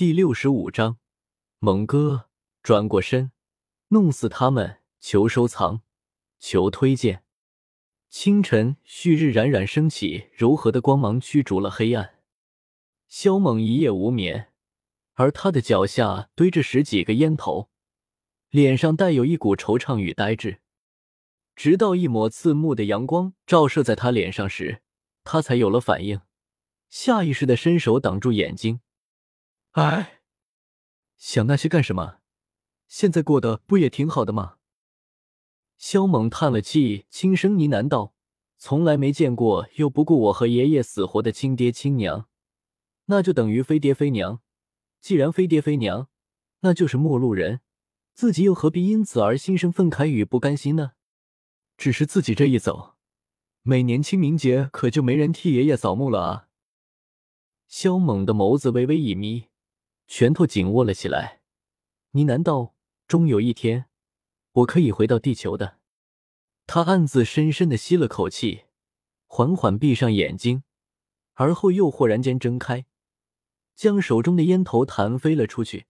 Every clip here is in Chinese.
第六十五章，猛哥转过身，弄死他们！求收藏，求推荐。清晨，旭日冉冉升起，柔和的光芒驱逐了黑暗。萧猛一夜无眠，而他的脚下堆着十几个烟头，脸上带有一股惆怅与呆滞。直到一抹刺目的阳光照射在他脸上时，他才有了反应，下意识的伸手挡住眼睛。哎，想那些干什么？现在过得不也挺好的吗？萧猛叹了气，轻声呢喃道：“从来没见过又不顾我和爷爷死活的亲爹亲娘，那就等于非爹非娘。既然非爹非娘，那就是陌路人，自己又何必因此而心生愤慨与不甘心呢？只是自己这一走，每年清明节可就没人替爷爷扫墓了啊！”萧猛的眸子微微一眯。拳头紧握了起来，你难道：“终有一天，我可以回到地球的。”他暗自深深的吸了口气，缓缓闭上眼睛，而后又豁然间睁开，将手中的烟头弹飞了出去，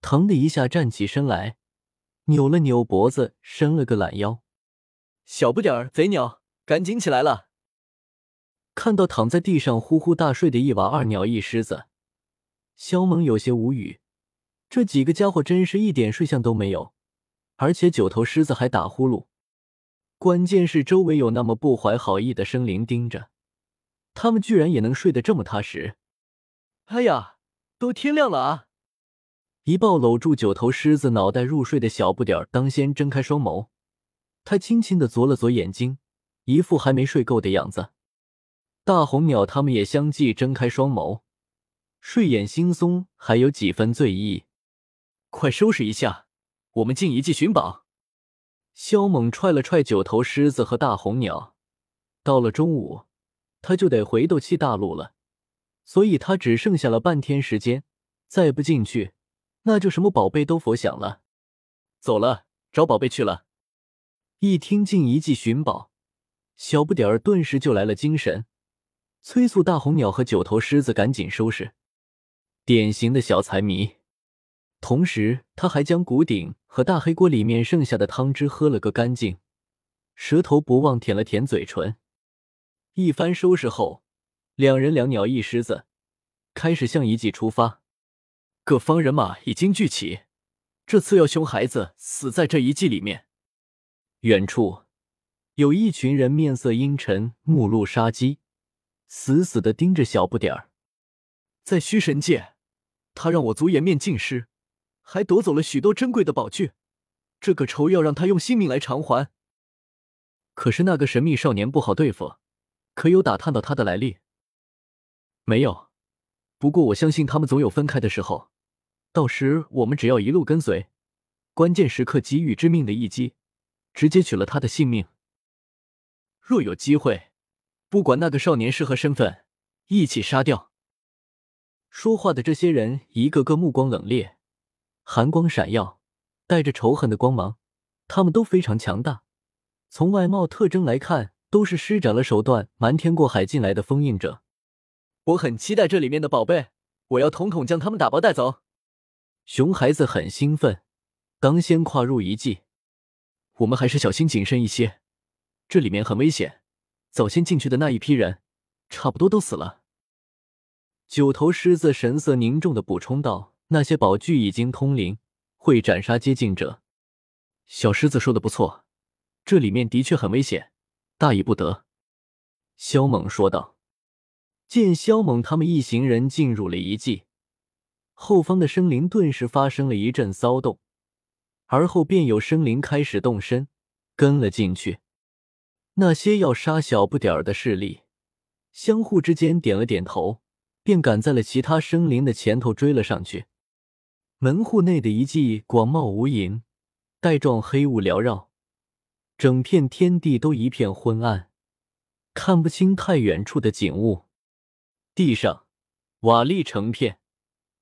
疼的一下站起身来，扭了扭脖子，伸了个懒腰。小不点儿贼鸟，赶紧起来了！看到躺在地上呼呼大睡的一娃二鸟一狮子。萧猛有些无语，这几个家伙真是一点睡相都没有，而且九头狮子还打呼噜。关键是周围有那么不怀好意的生灵盯着，他们居然也能睡得这么踏实。哎呀，都天亮了啊！一抱搂住九头狮子脑袋入睡的小不点儿，当先睁开双眸，他轻轻的啄了啄眼睛，一副还没睡够的样子。大红鸟他们也相继睁开双眸。睡眼惺忪，还有几分醉意。快收拾一下，我们进遗迹寻宝。萧猛踹了踹九头狮子和大红鸟。到了中午，他就得回斗气大陆了，所以他只剩下了半天时间。再不进去，那就什么宝贝都佛想了。走了，找宝贝去了。一听进遗迹寻宝，小不点儿顿时就来了精神，催促大红鸟和九头狮子赶紧收拾。典型的小财迷，同时他还将谷鼎和大黑锅里面剩下的汤汁喝了个干净，舌头不忘舔了舔嘴唇。一番收拾后，两人两鸟一狮子开始向遗迹出发。各方人马已经聚齐，这次要熊孩子死在这遗迹里面。远处有一群人面色阴沉，目露杀机，死死的盯着小不点儿，在虚神界。他让我族颜面尽失，还夺走了许多珍贵的宝具，这个仇要让他用性命来偿还。可是那个神秘少年不好对付，可有打探到他的来历？没有，不过我相信他们总有分开的时候，到时我们只要一路跟随，关键时刻给予致命的一击，直接取了他的性命。若有机会，不管那个少年是何身份，一起杀掉。说话的这些人，一个个目光冷冽，寒光闪耀，带着仇恨的光芒。他们都非常强大，从外貌特征来看，都是施展了手段，瞒天过海进来的封印者。我很期待这里面的宝贝，我要统统将他们打包带走。熊孩子很兴奋，当先跨入遗迹。我们还是小心谨慎一些，这里面很危险。早先进去的那一批人，差不多都死了。九头狮子神色凝重的补充道：“那些宝具已经通灵，会斩杀接近者。”小狮子说的不错，这里面的确很危险，大意不得。”萧猛说道。见萧猛他们一行人进入了遗迹，后方的生灵顿时发生了一阵骚动，而后便有生灵开始动身，跟了进去。那些要杀小不点儿的势力，相互之间点了点头。便赶在了其他生灵的前头追了上去。门户内的遗迹广袤无垠，带状黑雾缭绕，整片天地都一片昏暗，看不清太远处的景物。地上瓦砾成片，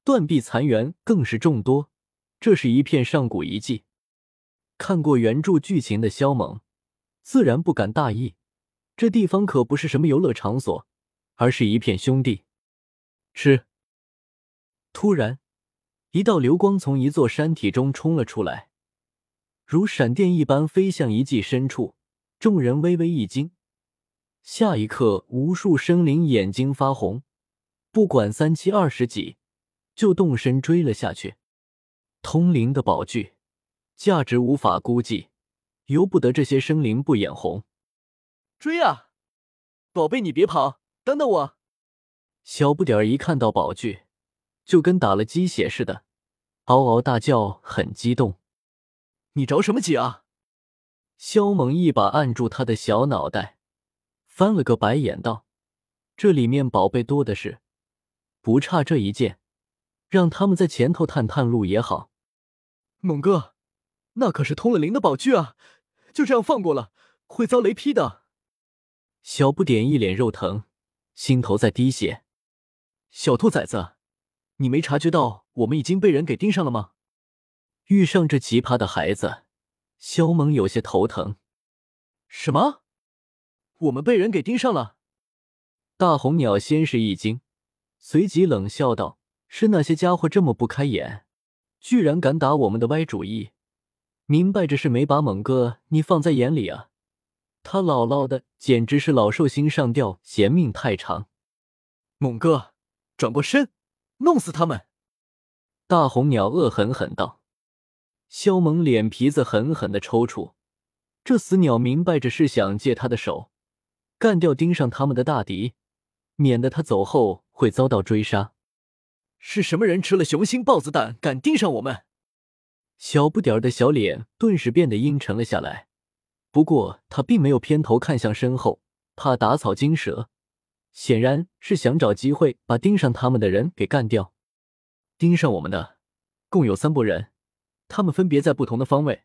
断壁残垣更是众多。这是一片上古遗迹。看过原著剧情的萧猛，自然不敢大意。这地方可不是什么游乐场所，而是一片凶地。吃。突然，一道流光从一座山体中冲了出来，如闪电一般飞向遗迹深处。众人微微一惊，下一刻，无数生灵眼睛发红，不管三七二十几，就动身追了下去。通灵的宝具，价值无法估计，由不得这些生灵不眼红。追啊，宝贝，你别跑，等等我！小不点儿一看到宝具，就跟打了鸡血似的，嗷嗷大叫，很激动。你着什么急啊？萧猛一把按住他的小脑袋，翻了个白眼，道：“这里面宝贝多的是，不差这一件，让他们在前头探探路也好。”猛哥，那可是通了灵的宝具啊！就这样放过了，会遭雷劈的。小不点一脸肉疼，心头在滴血。小兔崽子，你没察觉到我们已经被人给盯上了吗？遇上这奇葩的孩子。肖猛有些头疼。什么？我们被人给盯上了？大红鸟先是一惊，随即冷笑道：“是那些家伙这么不开眼，居然敢打我们的歪主意，明摆着是没把猛哥你放在眼里啊！他姥姥的，简直是老寿星上吊，嫌命太长。猛哥，转过身，弄死他们！”大红鸟恶狠狠道。萧猛脸皮子狠狠的抽搐，这死鸟明摆着是想借他的手干掉盯上他们的大敌，免得他走后会遭到追杀。是什么人吃了雄心豹子胆，敢盯上我们？小不点儿的小脸顿时变得阴沉了下来。不过他并没有偏头看向身后，怕打草惊蛇，显然是想找机会把盯上他们的人给干掉。盯上我们的共有三拨人。他们分别在不同的方位，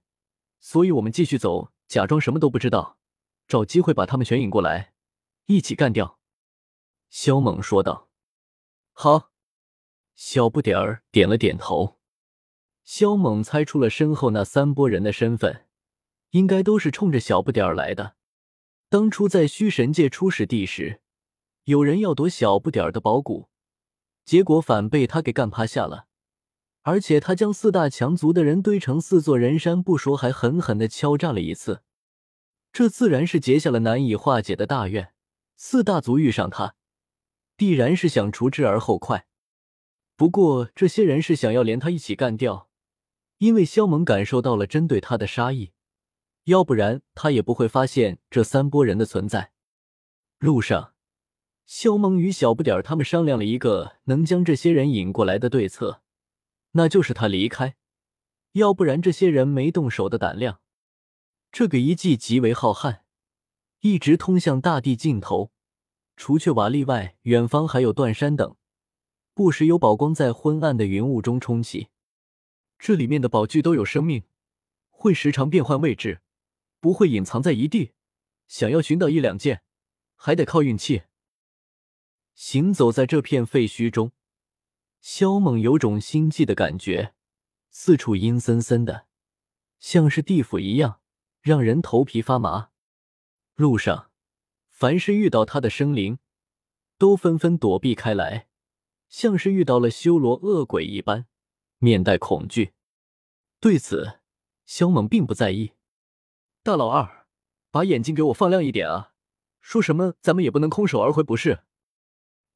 所以我们继续走，假装什么都不知道，找机会把他们全引过来，一起干掉。”萧猛说道。“好。”小不点儿点了点头。萧猛猜出了身后那三拨人的身份，应该都是冲着小不点儿来的。当初在虚神界初始地时，有人要夺小不点儿的宝骨，结果反被他给干趴下了。而且他将四大强族的人堆成四座人山，不说，还狠狠的敲诈了一次，这自然是结下了难以化解的大怨。四大族遇上他，必然是想除之而后快。不过这些人是想要连他一起干掉，因为萧猛感受到了针对他的杀意，要不然他也不会发现这三波人的存在。路上，萧猛与小不点儿他们商量了一个能将这些人引过来的对策。那就是他离开，要不然这些人没动手的胆量。这个遗迹极为浩瀚，一直通向大地尽头。除却瓦砾外，远方还有断山等，不时有宝光在昏暗的云雾中冲起。这里面的宝具都有生命，会时常变换位置，不会隐藏在一地。想要寻到一两件，还得靠运气。行走在这片废墟中。萧猛有种心悸的感觉，四处阴森森的，像是地府一样，让人头皮发麻。路上，凡是遇到他的生灵，都纷纷躲避开来，像是遇到了修罗恶鬼一般，面带恐惧。对此，萧猛并不在意。大老二，把眼睛给我放亮一点啊！说什么咱们也不能空手而回，不是？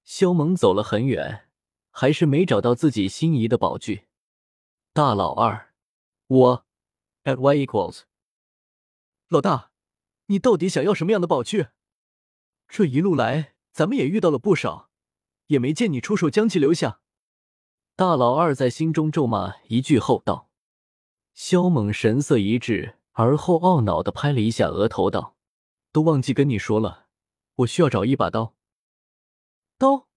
萧猛走了很远。还是没找到自己心仪的宝具，大老二，我，at y equals，老大，你到底想要什么样的宝具？这一路来，咱们也遇到了不少，也没见你出手将其留下。大老二在心中咒骂一句后道。萧猛神色一滞，而后懊恼的拍了一下额头道：“都忘记跟你说了，我需要找一把刀。”刀。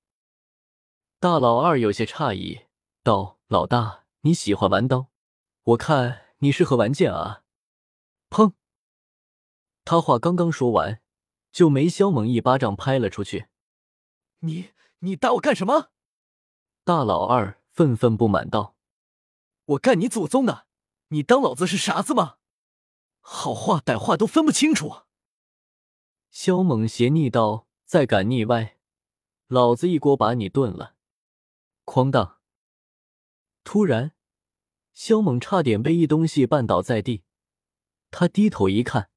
大老二有些诧异，道：“老大，你喜欢玩刀？我看你适合玩剑啊！”砰！他话刚刚说完，就没肖猛一巴掌拍了出去。“你你打我干什么？”大老二愤愤不满道：“我干你祖宗的！你当老子是傻子吗？好话歹话都分不清楚！”萧猛斜睨道：“再敢腻歪，老子一锅把你炖了！”哐当！突然，肖猛差点被一东西绊倒在地。他低头一看，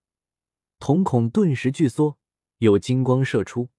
瞳孔顿时巨缩，有金光射出。